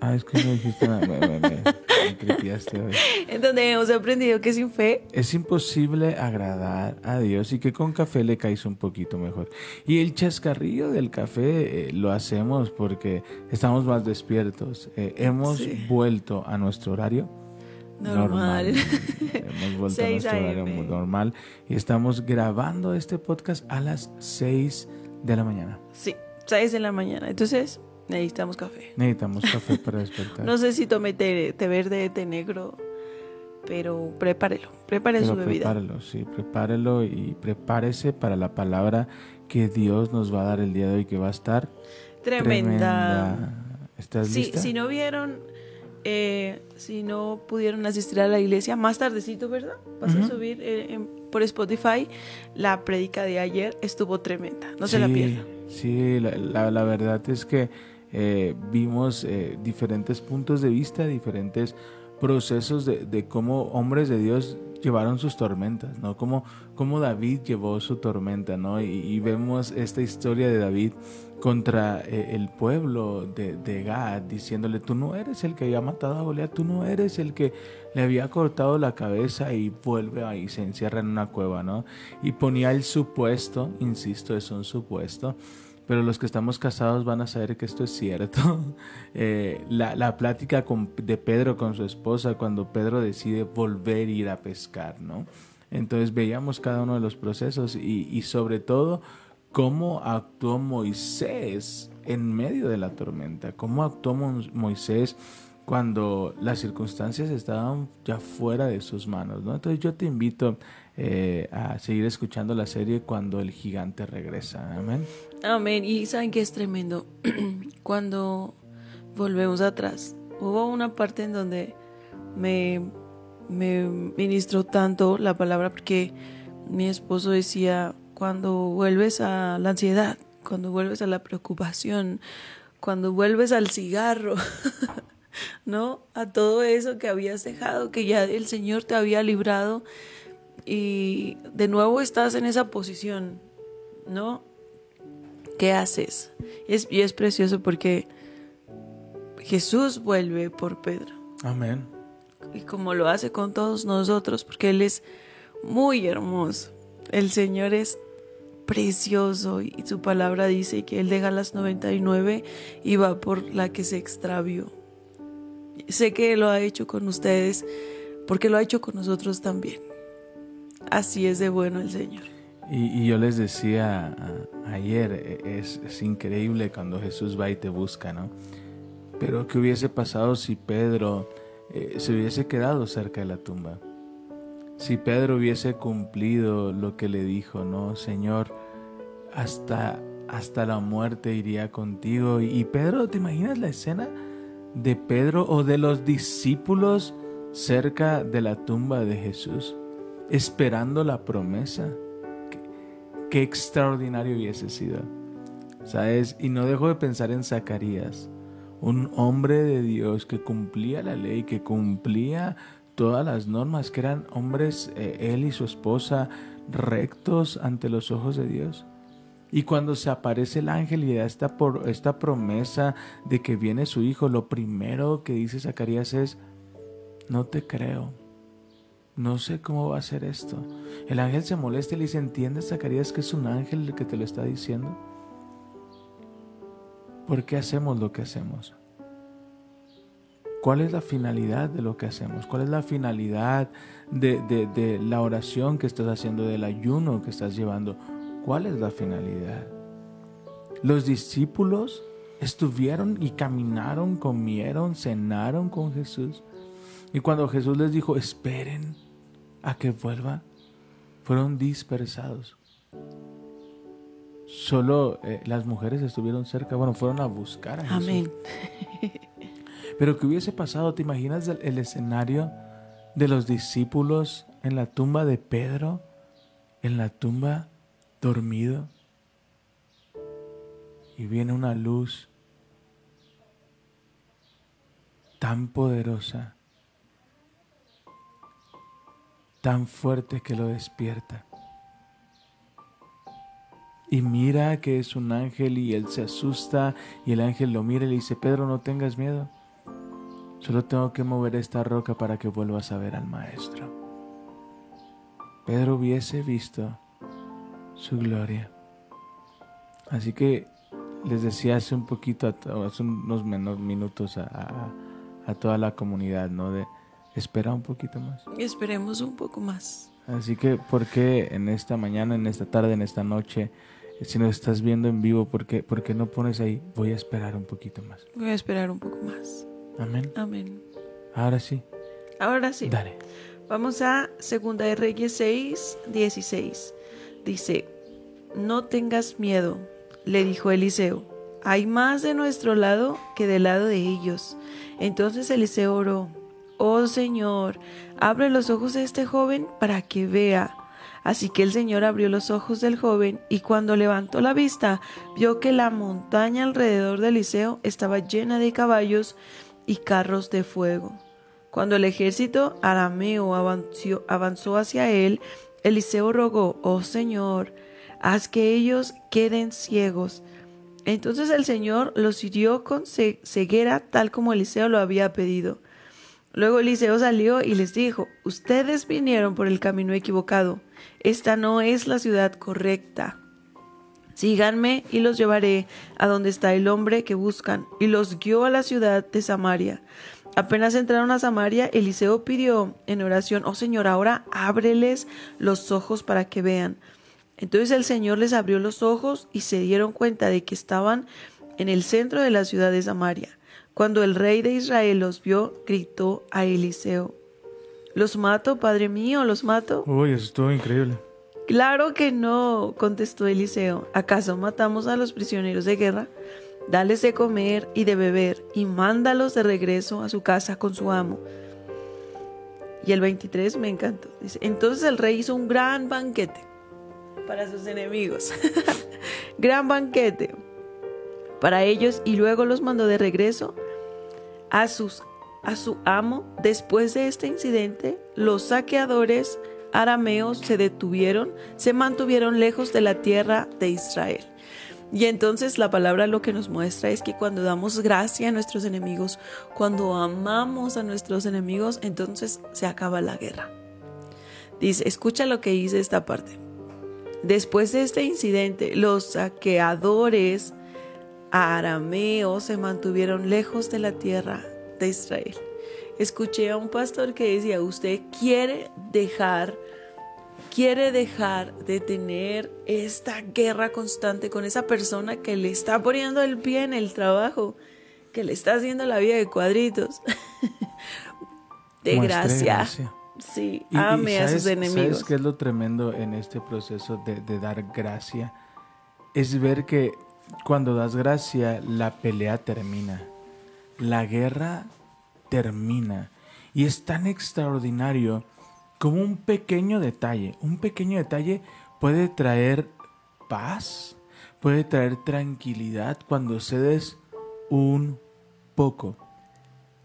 Ah, es que me dijiste, me, me, me, me crepiaste hoy. En donde hemos aprendido que sin fe Es imposible agradar a Dios y que con café le caes un poquito mejor. Y el chascarrillo del café eh, lo hacemos porque estamos más despiertos. Eh, hemos Sí. vuelto a nuestro horario Normal. Hemos vuelto a 6 nuestro horario muy normal y estamos grabando este podcast a las 6 de la mañana. Sí, 6 de la mañana. Entonces necesitamos café. Necesitamos café para despertar. No sé si tome té, té verde, té negro, pero prepárelo. Prepare Pero su bebida. prepárelo, sí, prepárelo y prepárese para la palabra que Dios nos va a dar el día de hoy, que va a estar Tremenda. ¿Estás Sí, lista? si no vieron, eh, si no pudieron asistir a la iglesia, más tardecito, ¿verdad? Vas a Ujú. subir eh, en- por Spotify la prédica de ayer, estuvo tremenda, no se la Sí, pierdan. Sí, la, la- la verdad es que eh, vimos eh, diferentes puntos de vista, diferentes procesos de, cómo hombres de Dios llevaron sus tormentas, ¿no? Cómo, cómo David llevó su tormenta, ¿no? Y, y vemos esta historia de David contra eh, el pueblo de, de Gad, diciéndole, tú no eres el que había matado a Goliat, tú no eres el que le había cortado la cabeza y vuelve ahí, se encierra en una cueva, ¿no? Y ponía el supuesto, insisto, es un supuesto, pero los que estamos casados van a saber que esto es cierto. Eh, la, la plática de Pedro con su esposa cuando Pedro decide volver a ir a pescar, ¿no? Entonces veíamos cada uno de los procesos y, y sobre todo cómo actuó Moisés en medio de la tormenta, cómo actuó Mo- Moisés cuando las circunstancias estaban ya fuera de sus manos, ¿no? Entonces yo te invito eh, a seguir escuchando la serie cuando el gigante regresa, amén. Amén. Y saben que es tremendo. Cuando volvemos atrás, hubo una parte en donde me, me ministró tanto la palabra porque mi esposo decía, cuando vuelves a la ansiedad, cuando vuelves a la preocupación, cuando vuelves al cigarro, ¿no? A todo eso que habías dejado, que ya el Señor te había librado y de nuevo estás en esa posición, ¿no? ¿Qué haces? Y es, y es precioso porque Jesús vuelve por Pedro. Amén. Y como lo hace con todos nosotros, porque Él es muy hermoso. El Señor es precioso y su palabra dice que Él deja las 99 y va por la que se extravió. Sé que lo ha hecho con ustedes porque lo ha hecho con nosotros también. Así es de bueno el Señor. Y, yo les decía ayer, e- es, increíble cuando Jesús va y te busca, ¿no? Pero ¿qué hubiese pasado si Pedro eh, se hubiese quedado cerca de la tumba? Si Pedro hubiese cumplido lo que le dijo, ¿no? Señor, hasta, hasta la muerte iría contigo. Y Pedro, ¿te imaginas la escena de Pedro o de los discípulos cerca de la tumba de Jesús, esperando la promesa? Qué extraordinario hubiese sido. ¿Sabes? Y no dejo de pensar en Zacarías, un hombre de Dios que cumplía la ley, que cumplía todas las normas, que eran hombres, eh, él y su esposa, rectos ante los ojos de Dios. Y cuando se aparece el ángel y da esta, esta promesa de que viene su hijo, lo primero que dice Zacarías es, no te creo. No sé cómo va a ser esto. El ángel se molesta y le dice, ¿entiendes, Zacarías, que es un ángel el que te lo está diciendo? ¿Por qué hacemos lo que hacemos? ¿Cuál es la finalidad de lo que hacemos? ¿Cuál es la finalidad de, de- de la oración que estás haciendo, del ayuno que estás llevando? ¿Cuál es la finalidad? Los discípulos estuvieron y caminaron, comieron, cenaron con Jesús. Y cuando Jesús les dijo, esperen a que vuelva, fueron dispersados. Solo eh, las mujeres estuvieron cerca, bueno, fueron a buscar a Jesús. Amén. Pero ¿qué hubiese pasado? ¿Te imaginas el, el escenario de los discípulos en la tumba de Pedro? En la tumba dormido. Y viene una luz tan poderosa, tan fuerte que lo despierta. Y mira que es un ángel y él se asusta y el ángel lo mira y le dice, Pedro, no tengas miedo. Solo tengo que mover esta roca para que vuelvas a ver al maestro. Pedro hubiese visto su gloria. Así que les decía hace un poquito, hace unos menos minutos a, a toda la comunidad, ¿no? De esperar un poquito más. Esperemos un poco más. Así que, ¿por qué en esta mañana, en esta tarde, en esta noche, si nos estás viendo en vivo, ¿por qué, por qué no pones ahí, voy a esperar un poquito más? Voy a esperar un poco más. Amén. Amén. Ahora sí. Ahora sí. Dale. Vamos a Segunda de Reyes 6, 16. Dice, no tengas miedo, le dijo Eliseo. Hay más de nuestro lado que del lado de ellos. Entonces Eliseo oró, oh Señor, abre los ojos de este joven para que vea. Así que el Señor abrió los ojos del joven y cuando levantó la vista vio que la montaña alrededor de Eliseo estaba llena de caballos y carros de fuego. Cuando el ejército arameo avanzó, avanzó hacia él, Eliseo rogó, oh Señor, haz que ellos queden ciegos. Entonces el Señor los hirió con ceguera tal como Eliseo lo había pedido. Luego Eliseo salió y les dijo, ustedes vinieron por el camino equivocado, esta no es la ciudad correcta. Síganme y los llevaré a donde está el hombre que buscan, y los guió a la ciudad de Samaria. Apenas entraron a Samaria, Eliseo pidió en oración, oh Señor, ahora ábreles los ojos para que vean. Entonces el Señor les abrió los ojos y se dieron cuenta de que estaban en el centro de la ciudad de Samaria. Cuando el rey de Israel los vio, gritó a Eliseo, ¿Los mato, padre mío? ¿Los mato? Uy, eso estuvo increíble. Claro que no, contestó Eliseo. ¿Acaso matamos a los prisioneros de guerra? Dales de comer y de beber y mándalos de regreso a su casa con su amo. Y el 23 me encantó. Dice, entonces el rey hizo un gran banquete para sus enemigos. gran banquete para ellos y luego los mandó de regreso a a su amo. Después de este incidente, los saqueadores arameos se detuvieron, se mantuvieron lejos de la tierra de Israel. Y entonces la palabra lo que nos muestra es que cuando damos gracia a nuestros enemigos, cuando amamos a nuestros enemigos, entonces se acaba la guerra. Dice, escucha lo que dice esta parte. Después de este incidente, los saqueadores arameos se mantuvieron lejos de la tierra de Israel. Escuché a un pastor que decía, usted quiere dejar, quiere dejar de tener esta guerra constante con esa persona que le está poniendo el pie en el trabajo, que le está haciendo la vida de cuadritos. de gracia. Sí, ame a sus enemigos. ¿Sabes qué es lo tremendo en este proceso de, de dar gracia? Es ver que cuando das gracia, la pelea termina la guerra termina. Y es tan extraordinario como un pequeño detalle. Un pequeño detalle puede traer paz, puede traer tranquilidad cuando cedes un poco.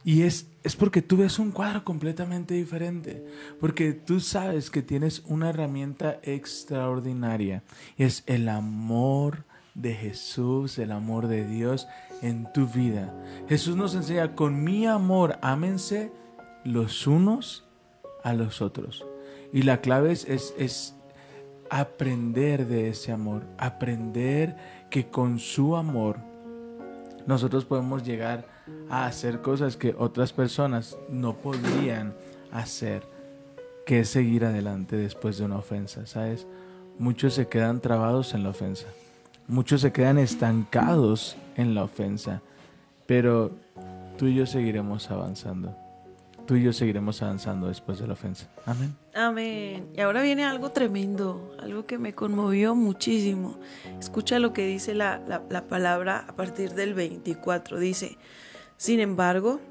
Y es, es porque tú ves un cuadro completamente diferente, porque tú sabes que tienes una herramienta extraordinaria. Es el amor de Jesús, el amor de Dios en tu vida. Jesús nos enseña, con mi amor, ámense los unos a los otros. Y la clave es, es, aprender de ese amor, aprender que con su amor nosotros podemos llegar a hacer cosas que otras personas no podrían hacer, que es seguir adelante después de una ofensa, ¿sabes? Muchos se quedan trabados en la ofensa. Muchos se quedan estancados en la ofensa, pero tú y yo seguiremos avanzando. Tú y yo seguiremos avanzando después de la ofensa. Amén. Amén. Y ahora viene algo tremendo, algo que me conmovió muchísimo. Escucha lo que dice la, la palabra a partir del 24. Dice, sin embargo,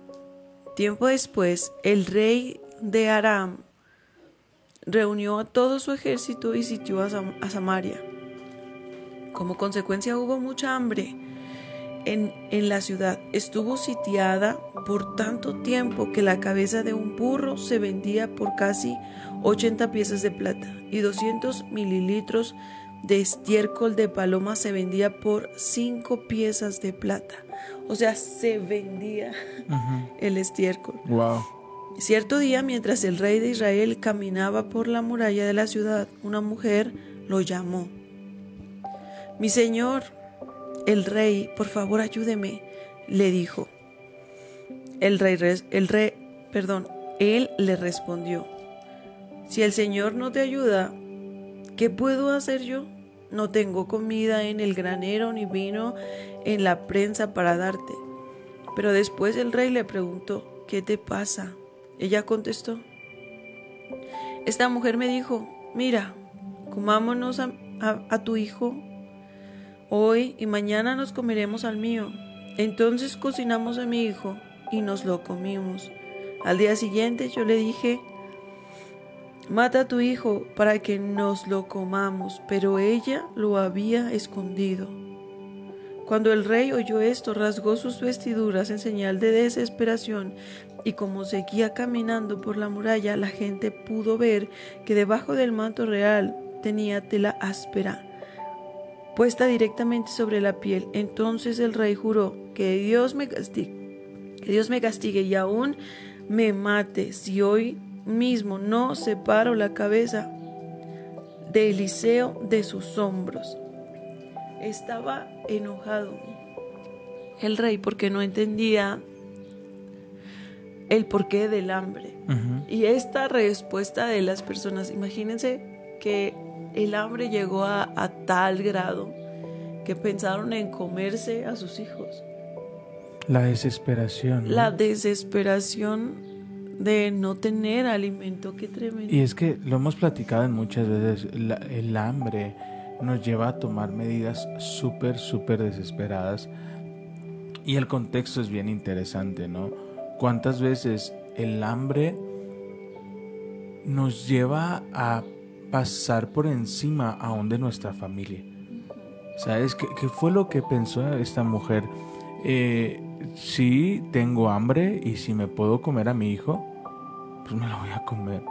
Tiempo después, el rey de Aram reunió a todo su ejército y sitió a, a Samaria. Como consecuencia hubo mucha hambre en, en la ciudad. Estuvo sitiada por tanto tiempo que la cabeza de un burro se vendía por casi 80 piezas de plata y 200 mililitros de estiércol de paloma se vendía por 5 piezas de plata. O sea, se vendía el estiércol. Wow. Cierto día, mientras el rey de Israel caminaba por la muralla de la ciudad, una mujer lo llamó. Mi señor, el rey, por favor ayúdeme, le dijo. El rey, el rey, perdón, él le respondió. Si el señor no te ayuda, ¿qué puedo hacer yo? No tengo comida en el granero ni vino en la prensa para darte. Pero después el rey le preguntó, ¿qué te pasa? Ella contestó, esta mujer me dijo, mira, comámonos a tu hijo hoy y mañana nos comeremos al mío. Entonces cocinamos a mi hijo y nos lo comimos. Al día siguiente yo le dije, mata a tu hijo para que nos lo comamos, pero ella lo había escondido. Cuando el rey oyó esto, rasgó sus vestiduras en señal de desesperación, y como seguía caminando por la muralla, la gente pudo ver que debajo del manto real tenía tela áspera, puesta directamente sobre la piel. Entonces el rey juró que Dios me castigue, que Dios me castigue y aún me mate si hoy mismo no separo la cabeza de Eliseo de sus hombros. Estaba enojado el rey porque no entendía el porqué del hambre. Y esta respuesta de las personas, imagínense que el hambre llegó a, a tal grado que pensaron en comerse a sus hijos. La desesperación. ¿no? La desesperación de no tener alimento, qué tremendo. Y es que lo hemos platicado en muchas veces, la- el hambre nos lleva a tomar medidas súper, súper desesperadas. Y el contexto es bien interesante, ¿no? ¿Cuántas veces el hambre nos lleva a pasar por encima aún de nuestra familia? ¿Sabes qué, qué fue lo que pensó esta mujer? Eh, sí, tengo hambre y si me puedo comer a mi hijo, pues me lo voy a comer.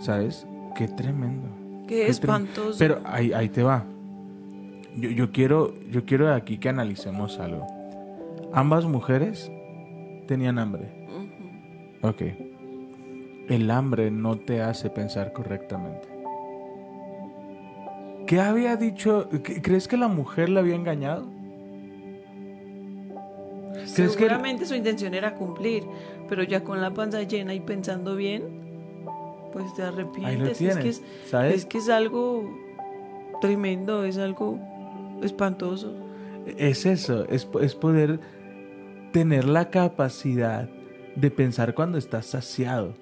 ¿Sabes? Qué tremendo. Qué trem- espantoso. Pero ahí, ahí te va. Yo, yo quiero, yo quiero aquí que analicemos algo. Ambas mujeres tenían hambre. Ok. El hambre no te hace pensar correctamente. ¿Qué había dicho? ¿Qué- ¿Crees que la mujer la había engañado? ¿Crees que Seguramente su intención era cumplir, pero ya con la panza llena y pensando bien, pues te arrepientes. es, tienes, que es, ¿sabes? es que es algo tremendo, es algo espantoso. Es eso, es, es poder tener la capacidad de pensar cuando estás saciado,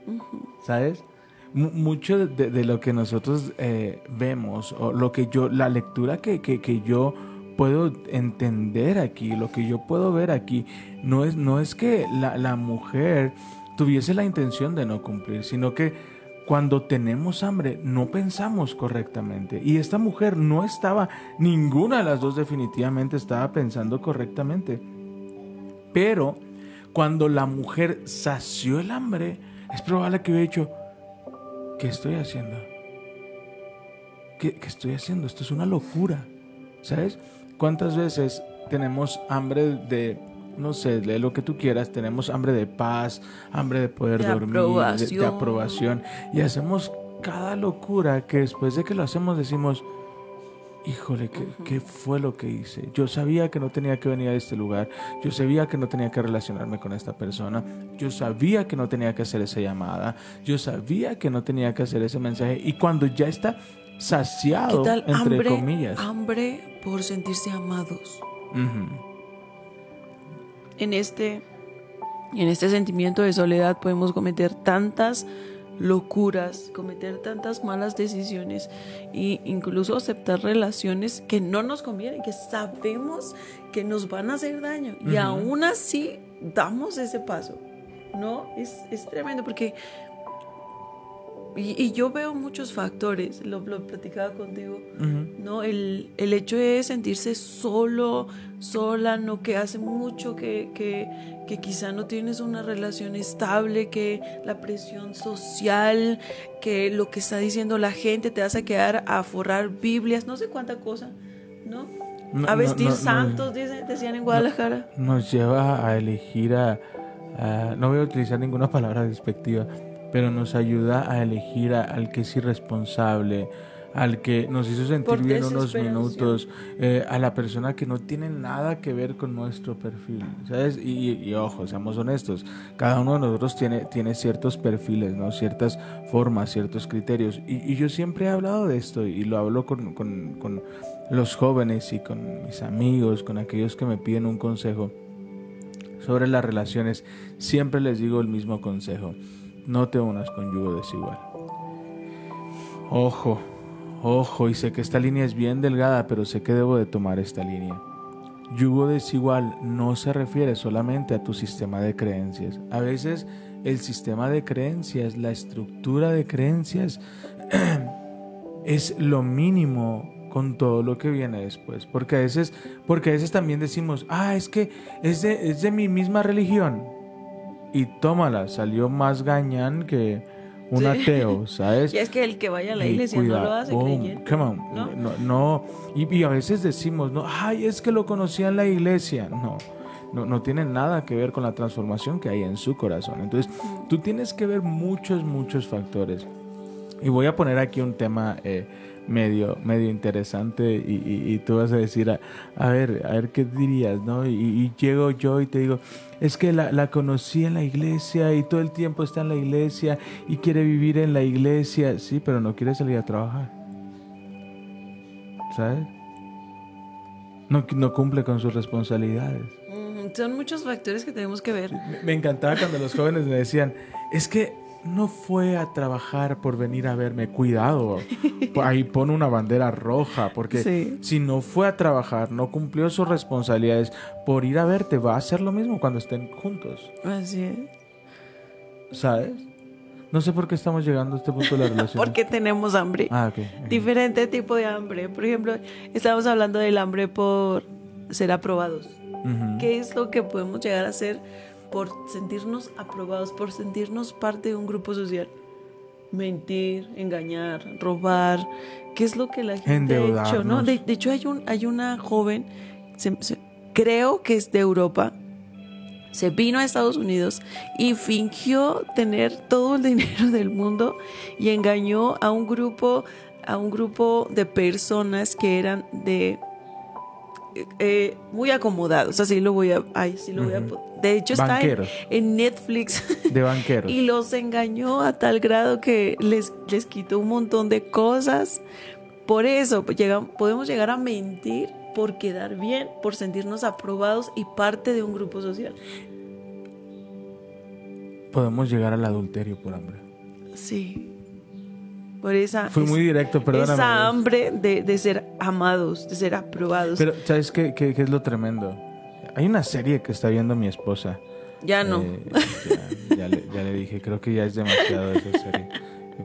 ¿sabes? Mu- mucho de, de lo que nosotros eh, vemos, o lo que yo, la lectura que, que, que yo puedo entender aquí, lo que yo puedo ver aquí, no es, no es que la, la mujer tuviese la intención de no cumplir, sino que cuando tenemos hambre no pensamos correctamente. Y esta mujer no estaba, ninguna de las dos definitivamente estaba pensando correctamente. Pero cuando la mujer sació el hambre, es probable que hubiera dicho, ¿qué estoy haciendo? ¿Qué, qué estoy haciendo? Esto es una locura. ¿Sabes? ¿Cuántas veces tenemos hambre de, no sé, de lo que tú quieras? Tenemos hambre de paz, hambre de poder De dormir, de- aprobación. Y hacemos cada locura que después de que lo hacemos decimos, híjole, ¿qué, ¿qué fue lo que hice? Yo sabía que no tenía que venir a este lugar, yo sabía que no tenía que relacionarme con esta persona, yo sabía que no tenía que hacer esa llamada, yo sabía que no tenía que hacer ese mensaje. Y cuando ya está ¿Qué saciado, tal entre hambre, comillas. hambre por sentirse amados? En este, en este sentimiento de soledad podemos cometer tantas locuras, cometer tantas malas decisiones e incluso aceptar relaciones que no nos convienen, que sabemos que nos van a hacer daño y aún así damos ese paso. ¿no? Es, es tremendo porque... Y, y yo veo muchos factores, lo, lo platicaba contigo. ¿no? El, el hecho de sentirse solo, sola, ¿no? Que hace mucho que, que, que quizá no tienes una relación estable, que la presión social, que lo que está diciendo la gente te hace quedar a forrar Biblias, no sé cuánta cosa, ¿no? No, a vestir no, no. santos, dicen- decían en Guadalajara. nos lleva a elegir a, a- no voy a utilizar ninguna palabra despectiva, pero nos ayuda a elegir a- al que es irresponsable, al que nos hizo sentir bien unos minutos, eh, a la persona que no tiene nada que ver con nuestro perfil, ¿sabes? Y, y- y ojo, seamos honestos, cada uno de nosotros tiene, tiene ciertos perfiles, ¿no? Ciertas formas, ciertos criterios. Y, y yo siempre he hablado de esto y lo hablo con, con- con los jóvenes y con mis amigos, con aquellos que me piden un consejo sobre las relaciones, siempre les digo el mismo consejo. No te unas con yugo desigual. Ojo, ojo, y sé que esta línea es bien delgada, pero sé que debo de tomar esta línea. Yugo desigual no se refiere solamente a tu sistema de creencias. A veces el sistema de creencias, la estructura de creencias, es lo mínimo con todo lo que viene después. Porque a veces, porque a veces también decimos, ah, es que es de, es de mi misma religión. Y tómala, salió más gañán que un Sí. ateo, ¿sabes? Y es que el que vaya a la iglesia cuidado, no lo hace boom, creyendo. come on, ¿no? no, no, y, y a veces decimos, no, ay, es que lo conocía en la iglesia. No, no, no tiene nada que ver con la transformación que hay en su corazón. Entonces, tú tienes que ver muchos, muchos factores. Y voy a poner aquí un tema eh, medio, medio interesante y, y- y tú vas a decir, a, a ver, a ver qué dirías, ¿no? Y, y llego yo y te digo, es que la, la conocí en la iglesia y todo el tiempo está en la iglesia y quiere vivir en la iglesia, sí, pero no quiere salir a trabajar, ¿sabes? No, no cumple con sus responsabilidades. Mm, Son muchos factores que tenemos que ver. Me- Me encantaba cuando los jóvenes me decían, es que no fue a trabajar por venir a verme, cuidado, ahí pone una bandera roja, porque Sí. si no fue a trabajar, no cumplió sus responsabilidades, por ir a verte va a hacer lo mismo cuando estén juntos, Así es. ¿sabes? No sé por qué estamos llegando a este punto de la relación. Porque tenemos hambre. Ah, ok. ok. Diferente tipo de hambre. Por ejemplo, estamos hablando del hambre por ser aprobados. Ujú. ¿Qué es lo que podemos llegar a hacer por sentirnos aprobados, por sentirnos parte de un grupo social? Mentir, engañar, robar. ¿Qué es lo que la gente ha hecho? De, de hecho, hay, un, hay una joven, se- se- creo que es de Europa, se vino a Estados Unidos y fingió tener todo el dinero del mundo y engañó a un grupo a un grupo de personas que eran de eh, muy acomodados así lo voy a ay, sí lo voy a Ujú. po- de hecho está en, Netflix De banqueros. y los engañó a tal grado que les, les quitó un montón de cosas. Por eso pues, llega- podemos llegar a mentir por quedar bien, por sentirnos aprobados y parte de un grupo social. Podemos llegar al adulterio por hambre. Sí. Por esa, Fui muy directo, perdóname. esa hambre de, de ser amados, de ser aprobados. Pero, ¿sabes qué, qué- qué es lo tremendo? Hay una serie que está viendo mi esposa. ya no. Eh, ya, ya le, ya le dije, creo que ya es demasiado esa serie.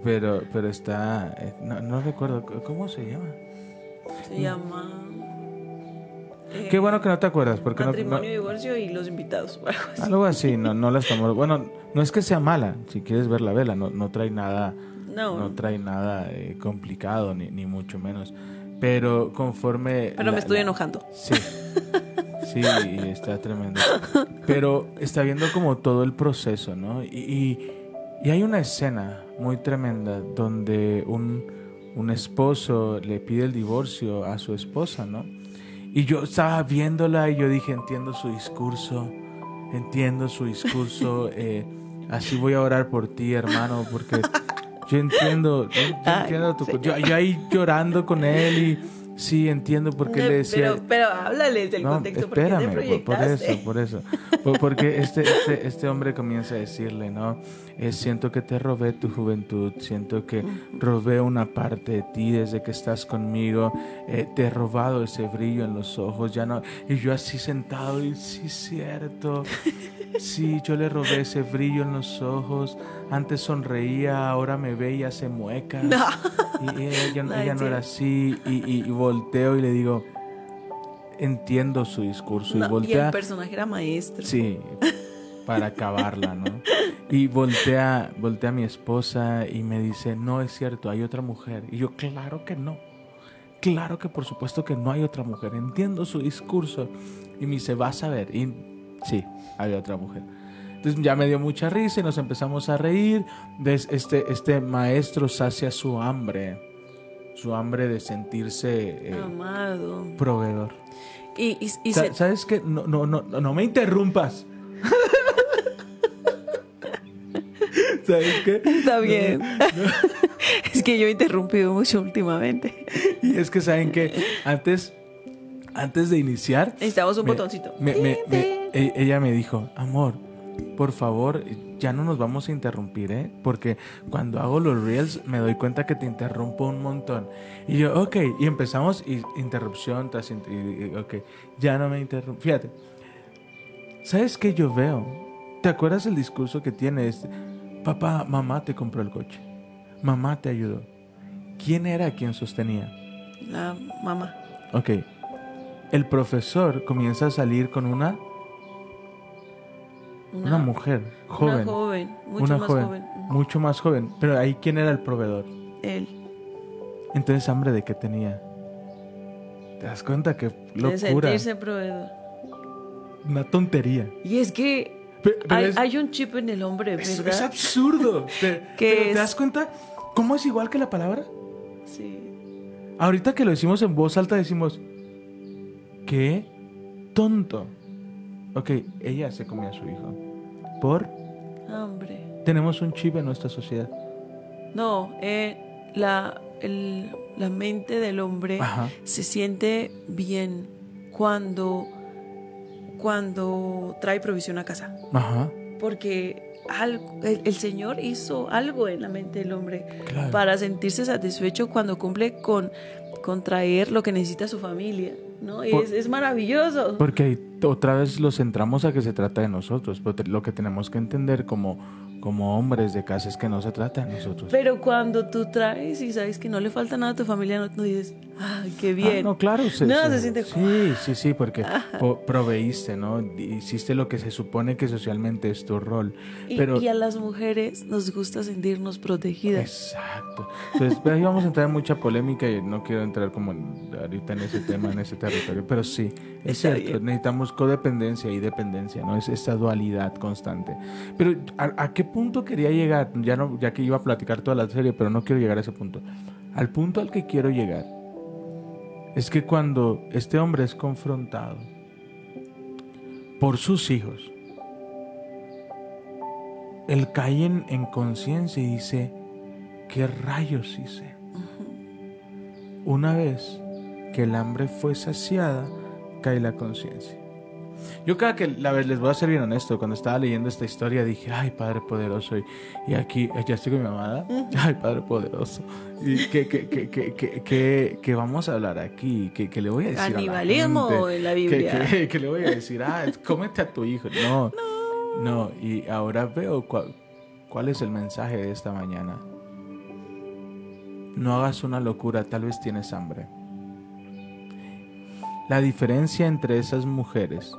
Pero, pero está, eh, no, no recuerdo, ¿cómo se llama? Se llama. eh, Qué bueno que no te acuerdas, porque no, Matrimonio, no- divorcio y los invitados. algo así. algo así, no, no la estamos, bueno, no es que sea mala, si quieres ver la vela, no, no trae nada, No. no trae nada eh, complicado, ni, ni mucho menos. Pero conforme... Pero me estoy la- enojando. Sí. Sí, está tremendo. Pero está viendo como todo el proceso, ¿no? Y, y- y hay una escena muy tremenda donde un, un esposo le pide el divorcio a su esposa, ¿no? Y yo estaba viéndola y yo dije, entiendo su discurso, entiendo su discurso, eh, así voy a orar por ti, hermano, porque yo entiendo, yo, entiendo tu... Yo, yo ahí llorando con él y sí, entiendo por qué le decía... Pero, pero háblales del No, contexto. ¿por qué te espérame, por, eso, por eso. Por- porque este, este, este hombre comienza a decirle, ¿no? Eh, siento que te robé tu juventud, siento que robé una parte de ti desde que estás conmigo, eh, te he robado ese brillo en los ojos, ya no. Y yo así sentado, y sí, cierto. Sí, yo le robé ese brillo en los ojos. Antes sonreía, ahora me ve y hace muecas. No. Y ella, No, ella en no era así. Y, y- y volteo y le digo, entiendo su discurso. No, y y voltea. el personaje era maestro. Sí, para acabarla, ¿no? Y voltea, voltea a mi esposa y me dice, no es cierto, hay otra mujer. Y yo, claro que no. Claro que por supuesto que no hay otra mujer. Entiendo su discurso. Y me dice, vas a ver. Y sí, había otra mujer. Entonces ya me dio mucha risa y nos empezamos a reír. Este, este maestro sacia su hambre. Su hambre de sentirse eh, Amado. proveedor. Y, y, y Sa- se- ¿Sabes qué? No, no, no, no me interrumpas. ¿Sabes qué? Está bien. es que yo he interrumpido mucho últimamente. Y es que saben que antes, antes de iniciar, Necesitamos un me- botoncito. me- me- me- e- ella me dijo, amor, por favor, ya no nos vamos a interrumpir, ¿eh? Porque cuando hago los reels me doy cuenta que te interrumpo un montón. Y yo, ok, y empezamos y interrupción tras int- y- y- ok, ya no me interrumpo. Fíjate, ¿sabes qué yo veo? ¿Te acuerdas el discurso que tiene este? Papá, mamá te compró el coche. Mamá te ayudó. ¿Quién era quien sostenía? La mamá. Ok. El profesor comienza a salir con una, una, mujer joven. Una joven. Mucho Una más joven, joven. Mucho más joven. Pero ahí, ¿quién era el proveedor? Él. Entonces, hambre de qué tenía. ¿Te das cuenta que De locura? sentirse proveedor. Una tontería. Y es que pero hay, es, hay un chip en el hombre, es- ¿verdad? es absurdo. Te- ¿Qué pero es? ¿Te das cuenta cómo es igual que la palabra? Sí. Ahorita que lo decimos en voz alta decimos, qué tonto. Ok, ella se comió a su hijo. Por Hambre. tenemos un chip en nuestra sociedad. No, eh, la, el- la mente del hombre Ajá. se siente bien cuando, cuando trae provisión a casa. Ajá. Porque algo- el, el Señor hizo algo en la mente del hombre Claro. para sentirse satisfecho cuando cumple con, con traer lo que necesita su familia. ¿No? Por- es, es maravilloso. Porque otra vez lo centramos a que se trata de nosotros. Pero lo que tenemos que entender como, como hombres de casa es que no se trata de nosotros. Pero cuando tú traes y sabes que no le falta nada a tu familia, no, no dices, ¡ay, qué Ah, bien! no, claro. Se, No, se siente- Sí, sí, sí, porque po- proveíste, ¿no? Hiciste lo que se supone que socialmente es tu rol. Y, Pero, y a las mujeres nos gusta sentirnos protegidas. Exacto. Entonces, pero ahí vamos a entrar en mucha polémica y no quiero entrar como ahorita en ese tema, en ese territorio, pero sí, es Está cierto, bien. necesitamos codependencia y dependencia, ¿no? Es esta dualidad constante. Pero ¿a, a qué punto quería llegar? Ya no ya que iba a platicar toda la serie, pero no quiero llegar a ese punto. Al punto al que quiero llegar es que cuando este hombre es confrontado por sus hijos, él cae en, en conciencia y dice, ¿qué rayos hice? Una vez que el hambre fue saciada, cae la conciencia. Yo cada que, la vez les voy a ser bien honesto, cuando estaba leyendo esta historia dije, ay Padre Poderoso, y, y aquí, ya estoy con mi mamá, ay Padre Poderoso, y que, que, que, que, vamos a hablar aquí, que, le voy a decir a la Canibalismo gente, en la Biblia. Que, le voy a decir, ah, cómete a tu hijo, no, no, y ahora veo cuál, cuál es el mensaje de esta mañana. No hagas una locura, tal vez tienes hambre. La diferencia entre esas mujeres,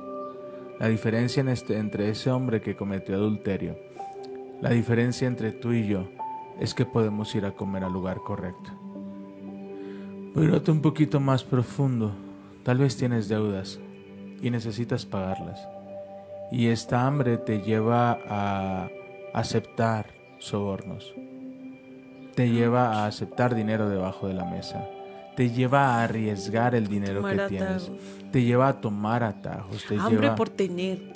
la diferencia en este- entre ese hombre que cometió adulterio, la diferencia entre tú y yo es que podemos ir a comer al lugar correcto. Pero irte un poquito más profundo. Tal vez tienes deudas y necesitas pagarlas. Y esta hambre te lleva a aceptar sobornos. Te lleva a aceptar dinero debajo de la mesa. Te lleva a arriesgar el dinero Tomar que tienes. Te lleva a tomar atajos. Te Hambre lleva... por tener.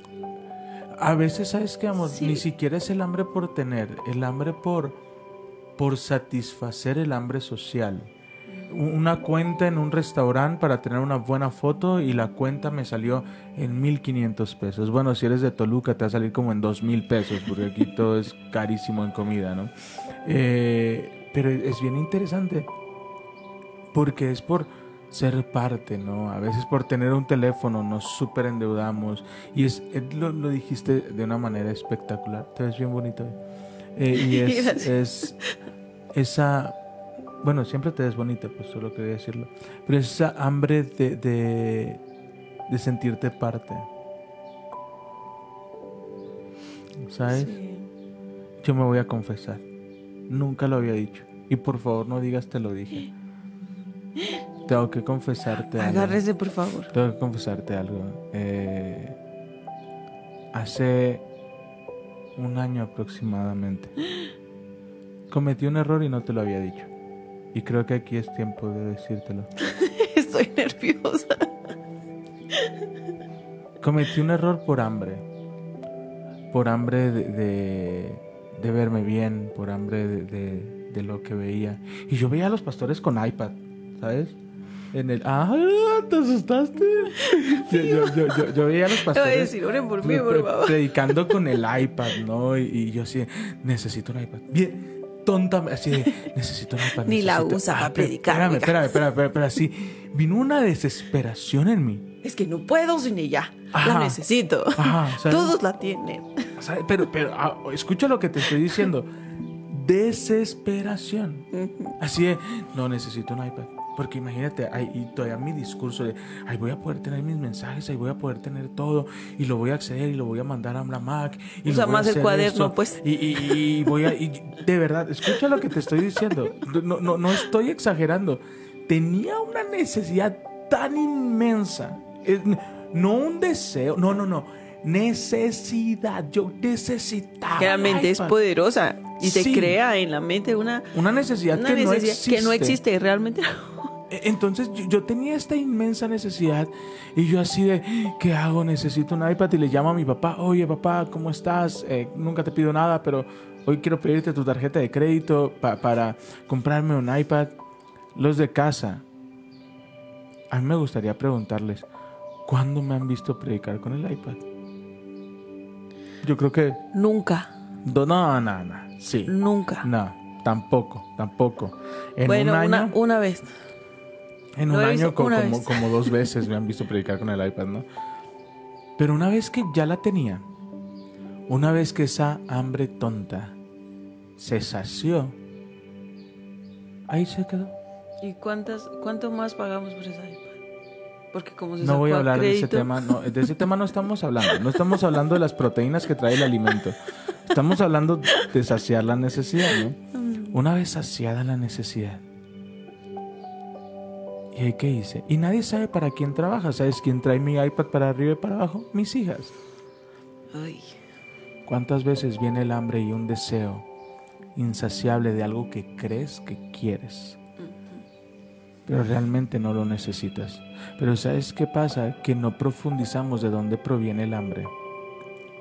A veces, ¿sabes qué, amor? Sí. Ni siquiera es el hambre por tener, el hambre por, por satisfacer el hambre social. Una cuenta en un restaurante para tener una buena foto y la cuenta me salió en 1500 pesos. Bueno, si eres de Toluca te va a salir como en 2000 pesos, porque aquí todo es carísimo en comida, ¿no? Eh, pero es bien interesante porque es por ser parte, ¿no? A veces por tener un teléfono nos súper endeudamos y es, lo, lo dijiste de una manera espectacular, te ves bien bonito. Eh, y es, es esa, bueno, siempre te ves bonita, pues solo quería decirlo, pero esa hambre de, de, de sentirte parte. ¿Sabes? Sí. Yo me voy a confesar. Nunca lo había dicho. Y por favor no digas te lo dije. Tengo que confesarte algo. Agárrese, por favor. Tengo que confesarte algo. Eh, hace un año aproximadamente cometí un error y no te lo había dicho. Y creo que aquí es tiempo de decírtelo. Estoy nerviosa. Cometí un error por hambre. Por hambre de, de, de verme bien, por hambre de, de- de lo que veía. Y yo veía a los pastores con iPad, ¿sabes? En el... ¡Ah! ¿Te asustaste? Yo, yo, yo, yo- yo veía a los Te voy a pastores... decir, oren por mí, por favor. predicando con el iPad, ¿no? Y, y yo así, necesito un iPad. Bien, tonta, así de, necesito un iPad. Ni la necesito- usa para pero predicar, Espérame, espérame, espérame, espérame, espérame, así. Vino una desesperación en mí. Es que no puedo sin ella. Ajá. La necesito. Ajá, ¿sabes? Todos la tienen. ¿Sabes? Pero, pero ah, escucha lo que te estoy diciendo. Desesperación. Así de, no necesito un iPad. Porque imagínate, ay, y todavía mi discurso de, ay, voy a poder tener mis mensajes, ahí voy a poder tener todo, y lo voy a acceder, y lo voy a mandar a la Mac. Y Usa más el cuaderno, esto, pues. Y, y- y voy a, y de verdad, escucha lo que te estoy diciendo. No, no, no estoy exagerando. Tenía una necesidad tan inmensa. No un deseo, no, no, no. Necesidad. Yo necesitaba. Que la mente es poderosa y te Sí. crea en la mente una, Una necesidad, una que, no existe. que no existe realmente. E- Entonces yo, yo tenía esta inmensa necesidad y yo así de, ¿qué hago? Necesito un iPad y le llamo a mi papá, oye papá, ¿cómo estás? Eh, nunca te pido nada, pero hoy quiero pedirte tu tarjeta de crédito pa- para comprarme un iPad. Los de casa, a mí me gustaría preguntarles, ¿cuándo me han visto predicar con el iPad? Yo creo que... Nunca, No, no, no, no, sí. nunca. No, tampoco, tampoco. En bueno, un año... una, una vez. En Lo un año como, como dos veces me han visto predicar con el iPad, ¿no? Pero una vez que ya la tenía, una vez que esa hambre tonta se sació, ahí se quedó. ¿Y cuántas, cuánto más pagamos por esa iPad? Porque como se No voy a hablar de ese tema, no, de ese tema no estamos hablando, no estamos hablando de las proteínas que trae el alimento, estamos hablando de saciar la necesidad, ¿no? Mm. Una vez saciada la necesidad, ¿y ahí qué hice? Y nadie sabe para quién trabaja, ¿sabes quién trae mi iPad para arriba y para abajo? Mis hijas. Ay, ¿Cuántas veces viene el hambre y un deseo insaciable de algo que crees que quieres? Pero realmente no lo necesitas. Pero ¿sabes qué pasa? Que no profundizamos de dónde proviene el hambre.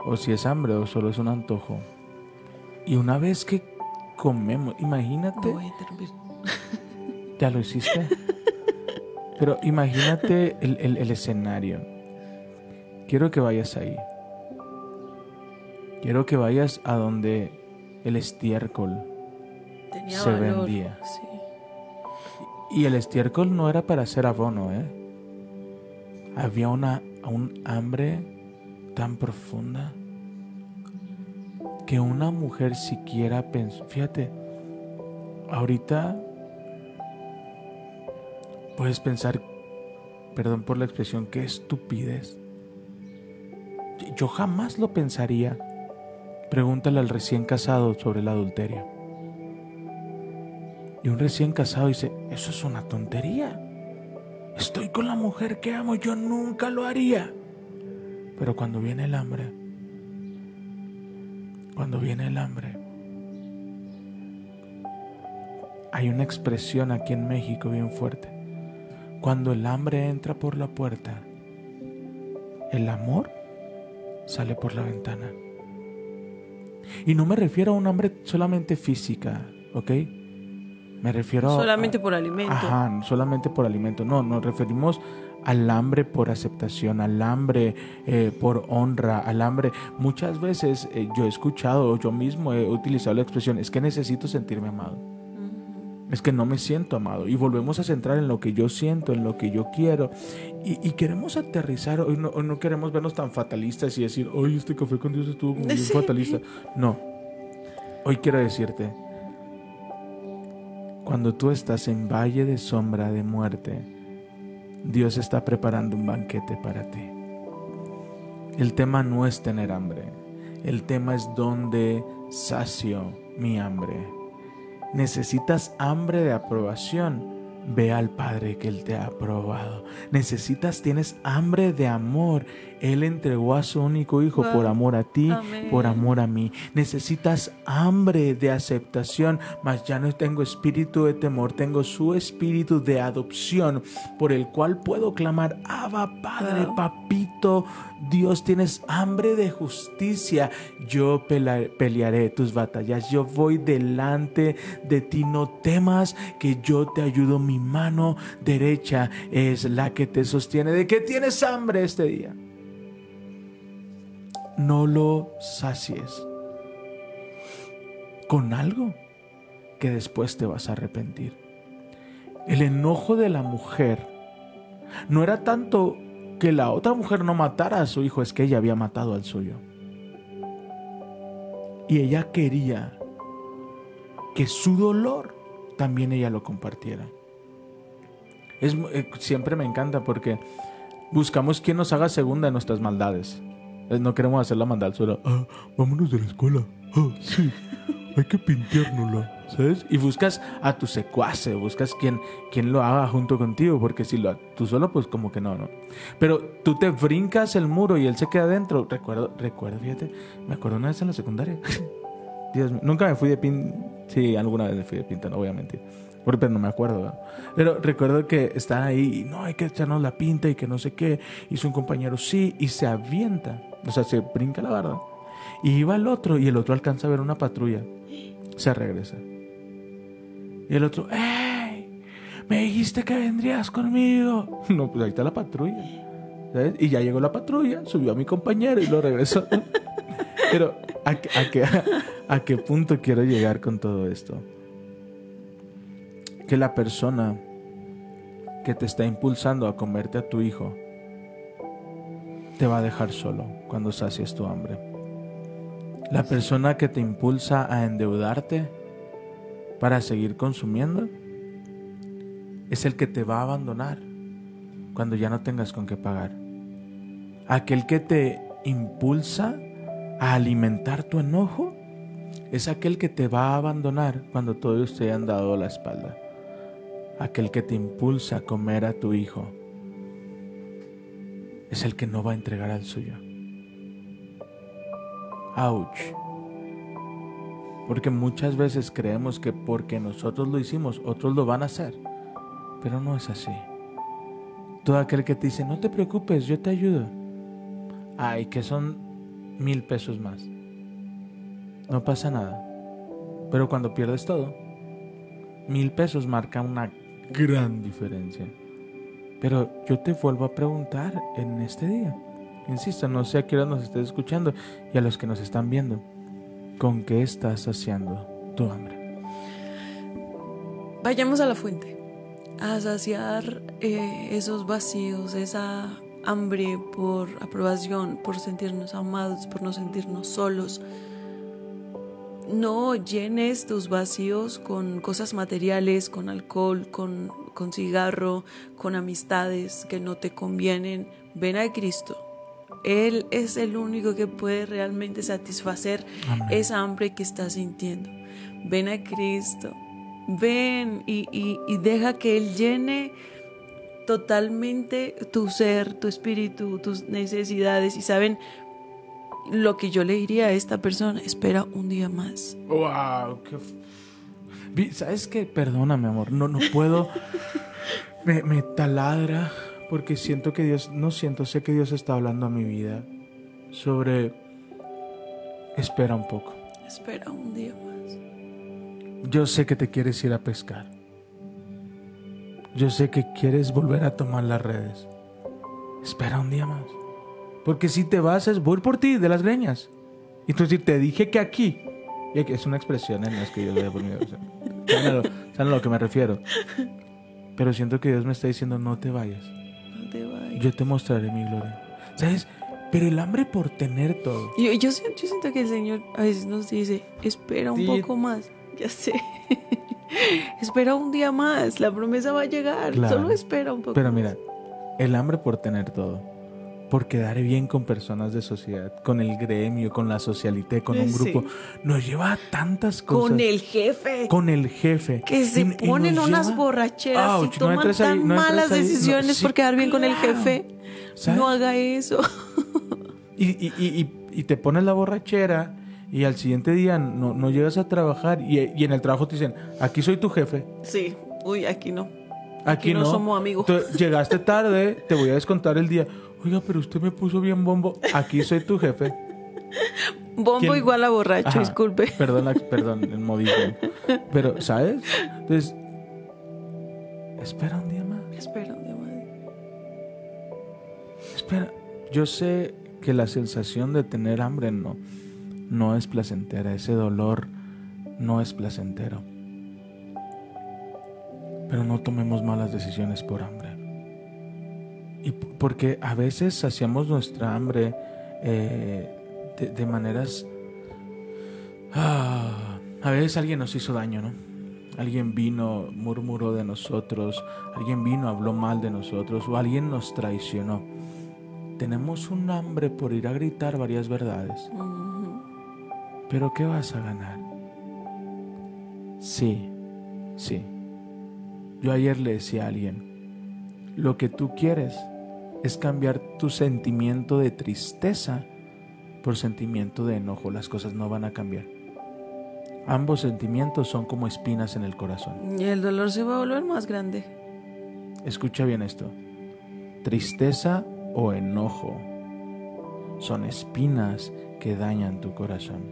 O si es hambre o solo es un antojo. Y una vez que comemos, imagínate, voy a ya lo hiciste. Pero imagínate el, el- el escenario. Quiero que vayas ahí. Quiero que vayas a donde el estiércol. Tenía Se valor. vendía. Sí. Y el estiércol no era para hacer abono, ¿eh? Había una, un hambre tan profunda que una mujer siquiera pensó. Fíjate, ahorita puedes pensar, perdón por la expresión, qué estupidez. Yo jamás lo pensaría. Pregúntale al recién casado sobre el adulterio. Y un recién casado dice, eso es una tontería. Estoy con la mujer que amo, yo nunca lo haría. Pero cuando viene el hambre, cuando viene el hambre, hay una expresión aquí en México bien fuerte. Cuando el hambre entra por la puerta, el amor sale por la ventana. Y no me refiero a un hambre solamente física, ¿ok? Me refiero a- Solamente a- por alimento. Ajá, solamente por alimento. No, nos referimos al hambre por aceptación, al hambre eh, por honra, al hambre. Muchas veces eh, yo he escuchado, yo mismo he utilizado la expresión, es que necesito sentirme amado. es que no me siento amado. Y volvemos a centrar en lo que yo siento, en lo que yo quiero. Y, queremos aterrizar, hoy no, no, queremos vernos tan fatalistas y decir, hoy este café con Dios estuvo como bien fatalista. No, hoy quiero decirte, cuando tú estás en valle de sombra de muerte, Dios está preparando un banquete para ti. El tema no es tener hambre, el tema es dónde sacio mi hambre. Necesitas hambre de aprobación Ve al Padre que Él te ha aprobado. Necesitas, tienes hambre de amor. Él entregó a su único hijo por amor a ti, por amor a mí. Necesitas hambre de aceptación, mas ya no tengo espíritu de temor, tengo su espíritu de adopción, por el cual puedo clamar, Abba Padre, papito, Dios, tienes hambre de justicia. Yo pelearé tus batallas, yo voy delante de ti, no temas que yo te ayudo mi mano derecha es la que te sostiene. ¿De qué tienes hambre este día? No lo sacies con algo que después te vas a arrepentir. El enojo de la mujer no era tanto que la otra mujer no matara a su hijo, es que ella había matado al suyo. Y ella quería que su dolor también ella lo compartiera. Es, eh, siempre me encanta porque buscamos quien nos haga segunda en nuestras maldades. Eh, no queremos hacer la solo. Ah, vámonos de la escuela. Ah, sí, hay que pinteárnosla. ¿Sabes? Y buscas a tu secuace, buscas quien, quien lo haga junto contigo, porque si lo, tú solo, pues como que no, ¿no? Pero tú te brincas el muro y él se queda adentro. Recuerdo, recuerdo, fíjate, me acuerdo una vez en la secundaria. Dios nunca me fui de pin. Sí, alguna vez me fui de pinta, no voy a mentir pero no me acuerdo. Pero recuerdo que están ahí y no, hay que echarnos la pinta y que no sé qué. Y su compañero sí, y se avienta. O sea, se brinca la barda. Y iba el otro y el otro alcanza a ver una patrulla. Se regresa. Y el otro, ¡Ey! Me dijiste que vendrías conmigo. No, pues ahí está la patrulla. Y ya llegó la patrulla, subió a mi compañero y lo regresó. Pero, ¿a, a, a qué punto quiero llegar con todo esto? Que la persona que te está impulsando a comerte a tu hijo te va a dejar solo cuando sacies tu hambre. La persona que te impulsa a endeudarte para seguir consumiendo es el que te va a abandonar cuando ya no tengas con qué pagar. Aquel que te impulsa a alimentar tu enojo es aquel que te va a abandonar cuando todos te hayan dado la espalda aquel que te impulsa a comer a tu hijo, es el que no va a entregar al suyo. Ouch. Porque muchas veces creemos que porque nosotros lo hicimos, otros lo van a hacer. Pero no es así. Todo aquel que te dice, no te preocupes, yo te ayudo. Ay, que son mil pesos más. No pasa nada. Pero cuando pierdes todo, mil pesos marca una gran diferencia. Pero yo te vuelvo a preguntar en este día. Insisto, no sé a qué nos estés escuchando y a los que nos están viendo. ¿Con qué estás saciando tu hambre? Vayamos a la fuente, a saciar eh, esos vacíos, esa hambre por aprobación, por sentirnos amados, por no sentirnos solos, no llenes tus vacíos con cosas materiales, con alcohol, con, con cigarro, con amistades que no te convienen. Ven a Cristo. Él es el único que puede realmente satisfacer esa hambre que estás sintiendo. Ven a Cristo. Ven y, y deja que Él llene totalmente tu ser, tu espíritu, tus necesidades. Y saben, lo que yo le diría a esta persona, espera un día más. Wow, ¿Sabes qué? Perdóname, amor, no, no puedo. me, me taladra porque siento que Dios, no siento, sé que Dios está hablando a mi vida sobre, espera un poco. Espera un día más. Yo sé que te quieres ir a pescar. Yo sé que quieres volver a tomar las redes. Espera un día más. Porque si te vas, es voy por ti, de las greñas. Y tú te dije que aquí. Y es una expresión en las que yo le he ponido. ¿Saben a, lo, saben a lo que me refiero? Pero siento que Dios me está diciendo, no te vayas. No te vayas. Yo te mostraré mi gloria. ¿Sabes? Pero el hambre por tener todo. Yo, yo, siento, yo siento que el Señor a veces nos dice, espera un Sí. poco más. Ya sé. espera un día más. La promesa va a llegar. Claro. Solo espera un poco Pero más. mira, el hambre por tener todo. Por quedar bien con personas de sociedad, con el gremio, con la socialité, con un Sí. grupo, nos lleva a tantas cosas. Con el jefe. con el jefe. que se Y- ponen unas lleva- borracheras Ouch, y no toman ahí, tan no malas ahí. No, decisiones sí, por quedar bien con el jefe. ¿Sabes? No haga eso. Y, y- y- y- y te pones la borrachera y al siguiente día no, no llegas a trabajar y, y en el trabajo te dicen, aquí soy tu jefe, Sí. Uy, aquí no. aquí, Aquí no somos amigos. Llegaste tarde, te voy a descontar el día. Oiga, pero usted me puso bien bombo, aquí soy tu jefe. Bombo ¿Quién? igual a borracho, Ajá. disculpe. Perdón, la- perdón, el modismo. Pero, ¿sabes? Entonces, espera un día más. Espera un día más. Espera, yo sé que la sensación de tener hambre no, no es placentera, ese dolor no es placentero. Pero no tomemos malas decisiones por hambre. Y porque a veces saciamos nuestra hambre eh, de, de maneras... Ah, a veces alguien nos hizo daño, ¿no? Alguien vino, murmuró de nosotros, alguien vino, habló mal de nosotros o alguien nos traicionó tenemos un hambre por ir a gritar varias verdades. Pero ¿qué vas a ganar? Sí, sí. Yo ayer le decía a alguien, lo que tú quieres es cambiar tu sentimiento de tristeza por sentimiento de enojo. Las cosas no van a cambiar. Ambos sentimientos son como espinas en el corazón. Y el dolor se va a volver más grande. Escucha bien esto. Tristeza o enojo son espinas que dañan tu corazón.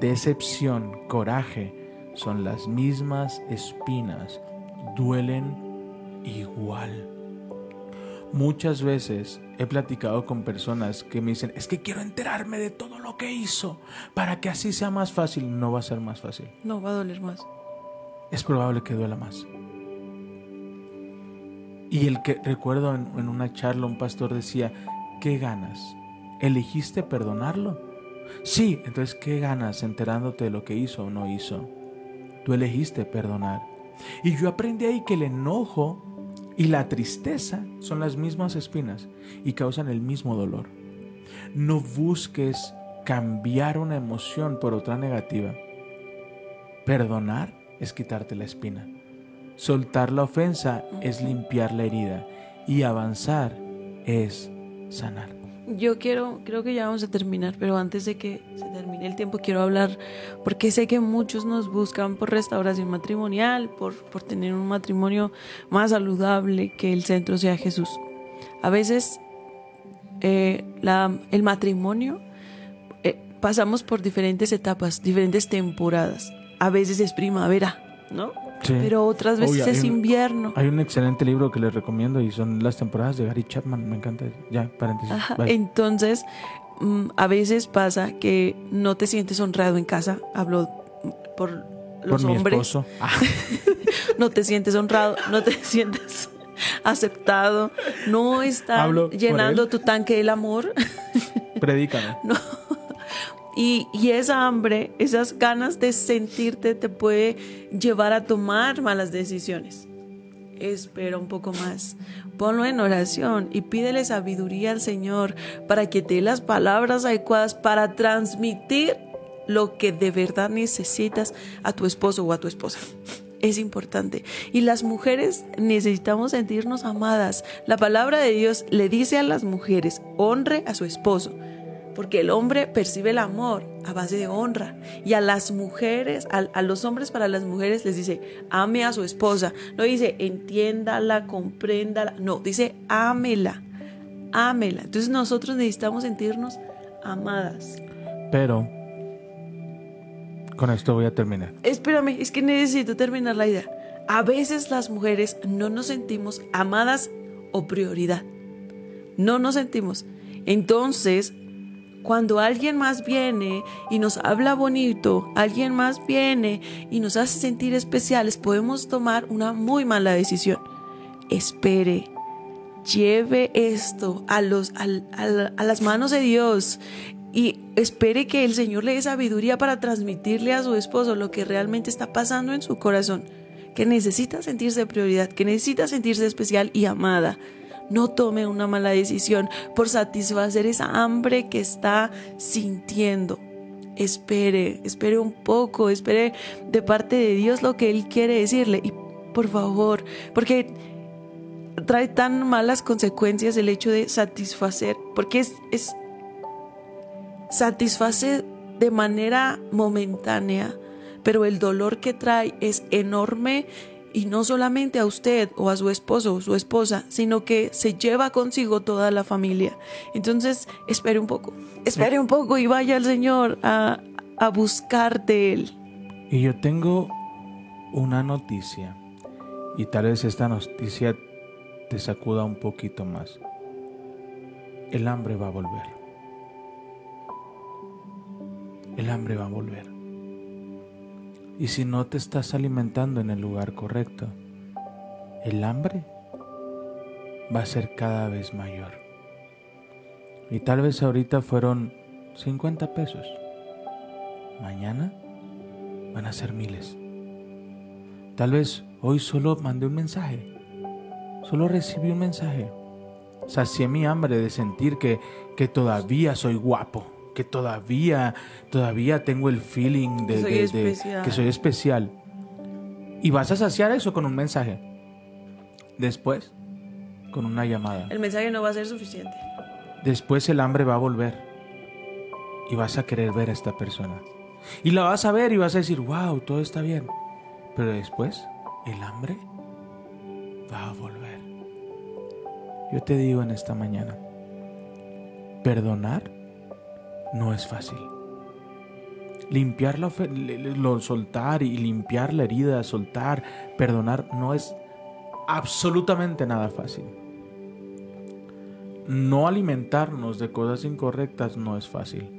Decepción, coraje son las mismas espinas, duelen igual. Muchas veces he platicado con personas que me dicen, es que quiero enterarme de todo lo que hizo para que así sea más fácil. No va a ser más fácil. No, va a doler más. Es probable que duela más. Y el que recuerdo en, en una charla un pastor decía, ¿qué ganas? ¿Elegiste perdonarlo? Sí, entonces ¿qué ganas enterándote de lo que hizo o no hizo? Tú elegiste perdonar. Y yo aprendí ahí que el enojo y la tristeza son las mismas espinas y causan el mismo dolor. No busques cambiar una emoción por otra negativa. Perdonar es quitarte la espina. Soltar la ofensa es limpiar la herida. Y avanzar es sanar. Yo quiero, creo que ya vamos a terminar, pero antes de que se termine el tiempo quiero hablar, porque sé que muchos nos buscan por restauración matrimonial, por, por tener un matrimonio más saludable, que el centro sea Jesús. A veces eh, el matrimonio eh, pasamos por diferentes etapas, diferentes temporadas. A veces es primavera, ¿no? Sí. Pero otras veces hay es un- invierno. Hay un excelente libro que les recomiendo y son las temporadas de Gary Chapman. Me encanta. Ya, paréntesis. Ajá. Entonces, mm, a veces pasa que no te sientes honrado en casa. Hablo por los Por mi hombres. esposo. Ah, No te sientes honrado, no te sientes aceptado. No por llenando tu tanque del amor. predícame. Y, esa hambre, esas ganas de sentirte te puede llevar a tomar malas decisiones. Espera un poco más. Ponlo en oración y pídele sabiduría al Señor para que te dé las palabras adecuadas para transmitir lo que de verdad necesitas a tu esposo o a tu esposa. Es importante. Y las mujeres necesitamos sentirnos amadas. La palabra de Dios le dice a las mujeres, honre a su esposo. Porque el hombre percibe el amor a base de honra. Y a las mujeres, a, a los hombres para las mujeres les dice, ame a su esposa. No dice, entiéndala, compréndala. No, dice, ámela, ámela. Entonces nosotros necesitamos sentirnos amadas. Pero con esto voy a terminar. Espérame, es que necesito terminar la idea. A veces las mujeres no nos sentimos amadas o prioridad. No nos sentimos. Entonces, Cuando alguien más viene y nos habla bonito, alguien más viene y nos hace sentir especiales, podemos tomar una muy mala decisión. Espere, lleve esto a, los, a las manos de Dios y espere que el Señor le dé sabiduría para transmitirle a su esposo lo que realmente está pasando en su corazón, que necesita sentirse prioridad, que necesita sentirse especial y amada. No tome una mala decisión por satisfacer esa hambre que está sintiendo. Espere, espere un poco, espere de parte de Dios lo que Él quiere decirle. Y por favor, porque trae tan malas consecuencias el hecho de satisfacer, porque es, es satisface de manera momentánea, pero el dolor que trae es enorme y no solamente a usted o a su esposo o su esposa, sino que se lleva consigo toda la familia. Entonces, espere un poco, espere un poco y vaya al Señor a, a buscar de Él. Y yo tengo una noticia, y tal vez esta noticia te sacuda un poquito más. El hambre va a volver. El hambre va a volver. Y si no te estás alimentando en el lugar correcto, el hambre va a ser cada vez mayor. Y tal vez ahorita fueron 50 pesos. Mañana van a ser miles. Tal vez hoy solo mandé un mensaje. Solo recibí un mensaje. Sacié mi hambre de sentir que, que todavía soy guapo que todavía, todavía tengo el feeling de, que soy especial. Y vas a saciar eso con un mensaje. Después, con una llamada. El mensaje no va a ser suficiente. Después el hambre va a volver. Y vas a querer ver a esta persona. Y la vas a ver y vas a decir, wow, todo está bien. Pero después, el hambre va a volver. Yo te digo en esta mañana, perdonar no es fácil. Limpiar la, lo, soltar y limpiar la herida, soltar, perdonar, no es absolutamente nada fácil. No alimentarnos de cosas incorrectas no es fácil.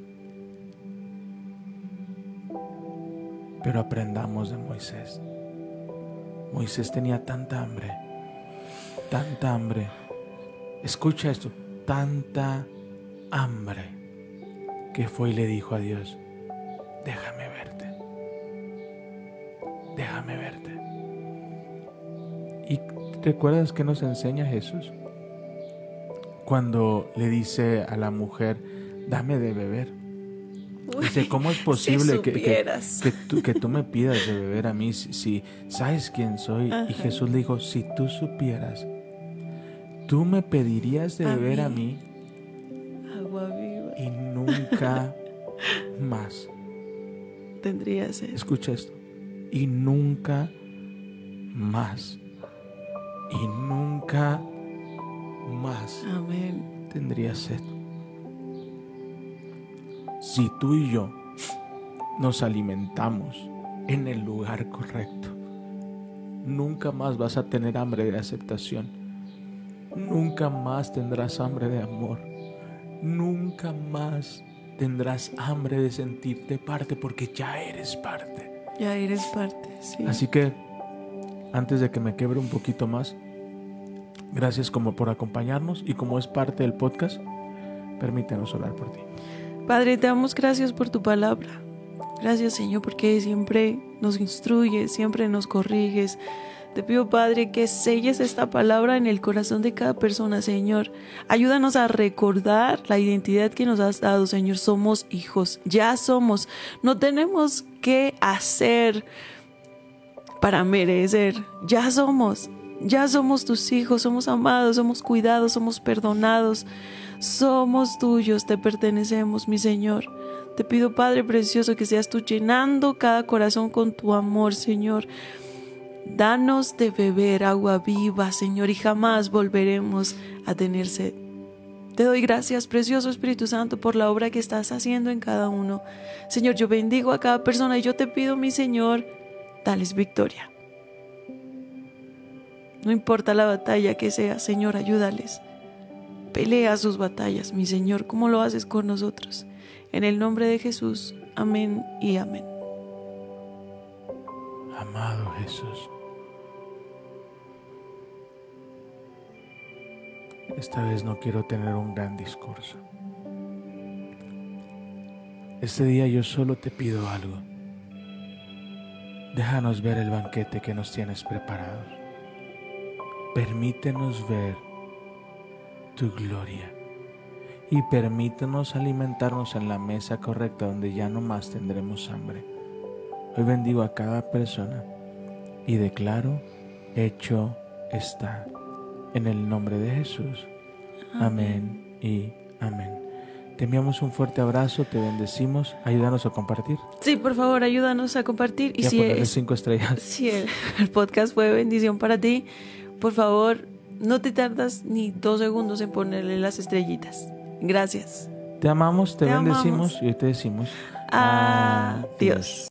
Pero aprendamos de Moisés. Moisés tenía tanta hambre, tanta hambre. Escucha esto, tanta hambre que fue y le dijo a Dios, déjame verte, déjame verte. ¿Y recuerdas que nos enseña Jesús? Cuando le dice a la mujer, dame de beber. dice, ¿cómo es posible que, que, tú, me pidas de beber a mí si, sabes quién soy? Y Jesús le dijo, si tú supieras, tú me pedirías de beber a mí nunca más. Tendría sed. Escucha esto. Y nunca más. Y nunca más. Amén. Tendría sed. Si tú y yo nos alimentamos en el lugar correcto, nunca más vas a tener hambre de aceptación. Nunca más tendrás hambre de amor nunca más tendrás hambre de sentirte parte porque ya eres parte. Ya eres parte, sí. Así que, antes de que me quebre un poquito más, gracias como por acompañarnos y como es parte del podcast, permítenos orar por ti. Padre, te damos gracias por tu palabra. Gracias, Señor, porque siempre nos instruyes, siempre nos corriges te pido, Padre, que selles esta palabra en el corazón de cada persona, Señor. Ayúdanos a recordar la identidad que nos has dado, Señor. Somos hijos, ya somos. No tenemos que hacer para merecer. Ya somos, ya somos tus hijos, somos amados, somos cuidados, somos perdonados. Somos tuyos, te pertenecemos, mi Señor. Te pido, Padre Precioso, que seas tú llenando cada corazón con tu amor, Señor. Danos de beber agua viva, Señor, y jamás volveremos a tener sed. Te doy gracias, precioso Espíritu Santo, por la obra que estás haciendo en cada uno. Señor, yo bendigo a cada persona y yo te pido, mi Señor, dales victoria. No importa la batalla que sea, Señor, ayúdales. Pelea sus batallas, mi Señor, como lo haces con nosotros. En el nombre de Jesús, amén y amén. Amado Jesús, esta vez no quiero tener un gran discurso. Este día yo solo te pido algo. Déjanos ver el banquete que nos tienes preparado. Permítenos ver tu gloria y permítenos alimentarnos en la mesa correcta donde ya no más tendremos hambre. Hoy bendigo a cada persona y declaro, hecho está. En el nombre de Jesús. Amén, y amén. Te enviamos un fuerte abrazo, te bendecimos, ayúdanos a compartir Sí, por favor, ayúdanos a compartir. Y, y a si, es- cinco estrellas. si el, el podcast fue bendición para ti, por favor, no te tardas ni dos segundos en ponerle las estrellitas. Gracias. Te amamos, te, Te bendecimos amamos. y hoy te decimos Adiós.